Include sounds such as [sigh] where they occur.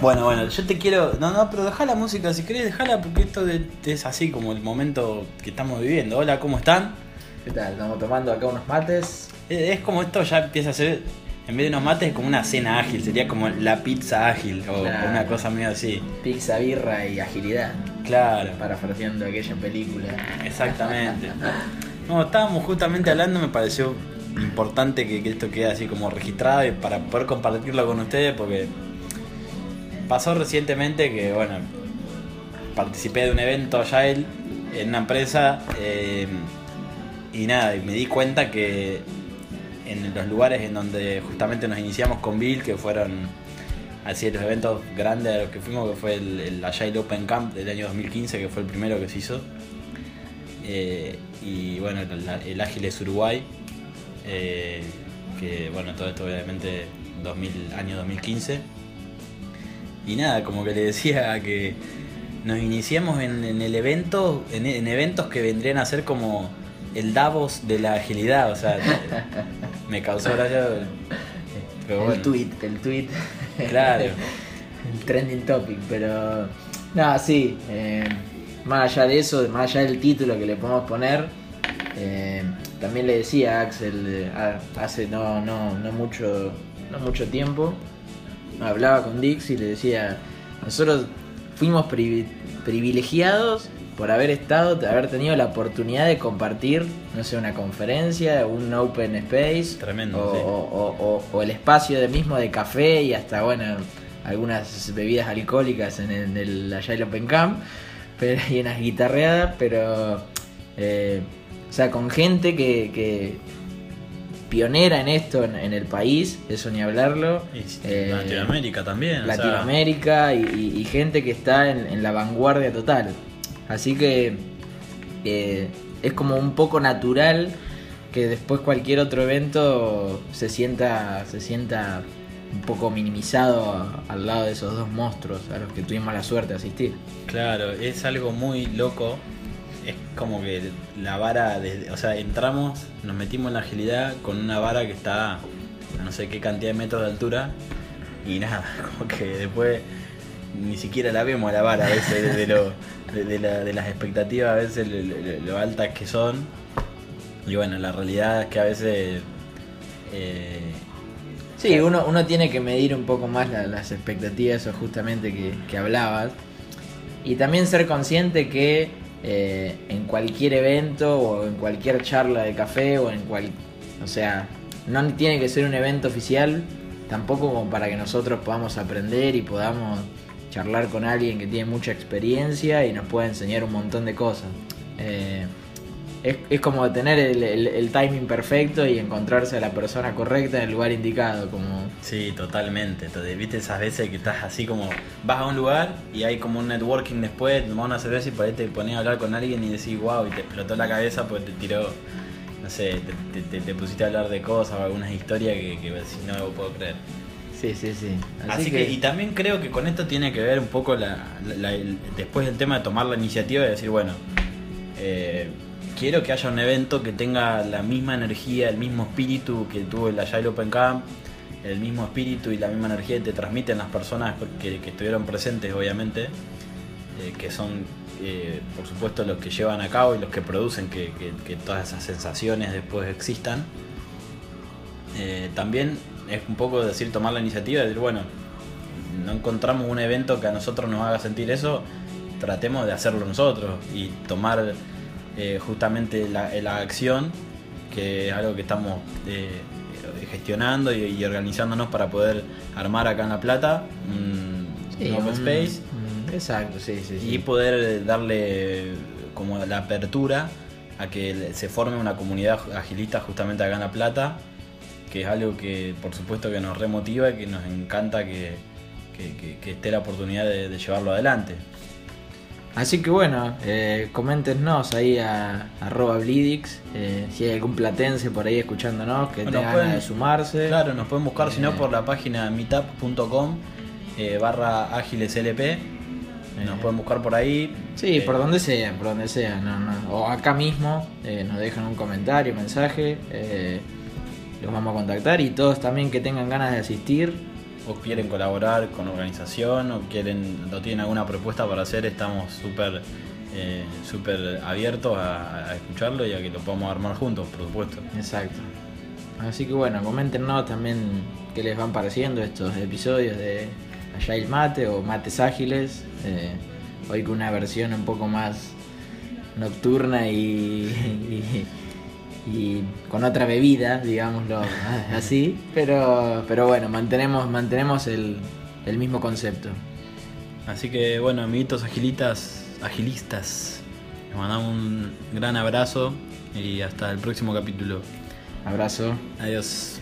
Bueno, bueno, yo te quiero. No, no, pero deja la música si querés, dejala porque esto de- es así como el momento que estamos viviendo. Hola, ¿cómo están? ¿Qué tal? Estamos tomando acá unos mates. Es es como esto ya empieza a ser. En vez de unos mates, es como una cena ágil. Sería como la pizza ágil o Claro. una cosa medio así. Pizza, birra y agilidad. Claro, Parafraseando aquella película. exactamente. [laughs] No, estábamos justamente hablando, me pareció importante que, que esto quede así como registrado y para poder compartirlo con ustedes porque pasó recientemente que, bueno, participé de un evento Agile en una empresa eh, y nada, me di cuenta que en los lugares en donde justamente nos iniciamos con Bill, que fueron así los eventos grandes a los que fuimos, que fue el, el Agile Open Camp del año 2015, que fue el primero que se hizo. Eh, y bueno, el, el Ágiles Uruguay, eh, que bueno, todo esto obviamente 2000, año 2015. Y nada, como que le decía que nos iniciamos en, en el evento, en, en eventos que vendrían a ser como el Davos de la agilidad, o sea, me causó gracia. Pero el tweet, el tweet. Claro. [laughs] el trending topic, pero. No, sí. eh, más allá de eso, más allá del título que le podemos poner, eh, también le decía a Axel eh, hace no, no, no mucho, no mucho tiempo, hablaba con Dix y le decía, nosotros fuimos privi- privilegiados por haber estado, de haber tenido la oportunidad de compartir, no sé, una conferencia, un open space, Tremendo, o, sí. o- o- o- o el espacio de mismo de café y hasta, bueno, algunas bebidas alcohólicas en el, en el Open Camp pero, y unas guitarreadas, pero, eh, o sea, con gente que, que pionera en esto en, en el país, eso ni hablarlo. y Eh, Latinoamérica también. o sea, Latinoamérica y, y- y gente que está en, en la vanguardia total. Así que eh, es como un poco natural que después cualquier otro evento se sienta, se sienta un poco minimizado a- al lado de esos dos monstruos a los que tuvimos la suerte de asistir. Claro, es algo muy loco. Es como que la vara, desde, o sea, entramos, nos metimos en la agilidad con una vara que está a no sé qué cantidad de metros de altura y nada, [laughs] como que después ni siquiera la vemos a la vara a veces de, [laughs] lo- de- de la- de las expectativas, a veces lo, lo- lo altas que son. Y bueno, la realidad es que a veces... eh, Sí, uno, uno tiene que medir un poco más la- las expectativas, eso justamente que, que hablabas. Y también ser consciente que eh, en cualquier evento o en cualquier charla de café o en cual... O sea, no tiene que ser un evento oficial, tampoco como para que nosotros podamos aprender y podamos charlar con alguien que tiene mucha experiencia y nos pueda enseñar un montón de cosas. Eh, es, es como tener el, el- el timing perfecto y encontrarse a la persona correcta en el lugar indicado, como... Sí, totalmente. Entonces, viste esas veces que estás así como, vas a un lugar y hay como un networking después, tomás una cerveza y por ahí te pones a hablar con alguien y decís, wow, y te explotó la cabeza porque te tiró, no sé, te, te- te- te pusiste a hablar de cosas o algunas historias que, que no lo puedo creer. Sí, sí, sí. Así, que, y también creo que con esto tiene que ver un poco la, la- la- el- después del tema de tomar la iniciativa y decir, bueno, eh, quiero que haya un evento que tenga la misma energía, el mismo espíritu que tuvo el Agile Open Camp, el mismo espíritu y la misma energía que te transmiten las personas que, estuvieron presentes, obviamente, eh, que son, eh, por supuesto, los que llevan a cabo y los que producen que, todas esas sensaciones después existan. Eh, también es un poco decir, tomar la iniciativa, decir, bueno, no encontramos un evento que a nosotros nos haga sentir eso, tratemos de hacerlo nosotros y tomar eh, justamente la, la acción, que es algo que estamos eh, gestionando y, y organizándonos para poder armar acá en La Plata un, Sí, un open space exacto, sí, sí, sí. y poder darle como la apertura a que se forme una comunidad agilista justamente acá en La Plata, que es algo que por supuesto que nos remotiva y que nos encanta que, que- que- que esté la oportunidad de, de llevarlo adelante. Así que bueno, eh, coméntenos ahí a arroba Blidix, eh, si hay algún platense por ahí escuchándonos que tenga pueden- ganas de sumarse. Claro, nos pueden buscar si no Eh. por la página meetup.com eh, barra ágileslp. Nos Eh. pueden buscar por ahí. Sí, Eh, por donde sea, por donde sea, no, no. O acá mismo eh, nos dejan un comentario, mensaje, eh, los vamos a contactar y todos también que tengan ganas de asistir, o quieren colaborar con organización o quieren o tienen alguna propuesta para hacer, estamos súper eh, abiertos a, escucharlo y a que lo podamos armar juntos, por supuesto. Exacto. Así que bueno, coméntenos también qué les van pareciendo estos episodios de Agile Mate o Mates Ágiles. Eh, hoy con una versión un poco más nocturna y, [laughs] y con otra bebida, digámoslo [laughs] así. Pero, pero bueno, mantenemos, mantenemos el, el mismo concepto. Así que bueno, amiguitos agilitas, agilistas, les mandamos un gran abrazo y hasta el próximo capítulo. Abrazo. Adiós.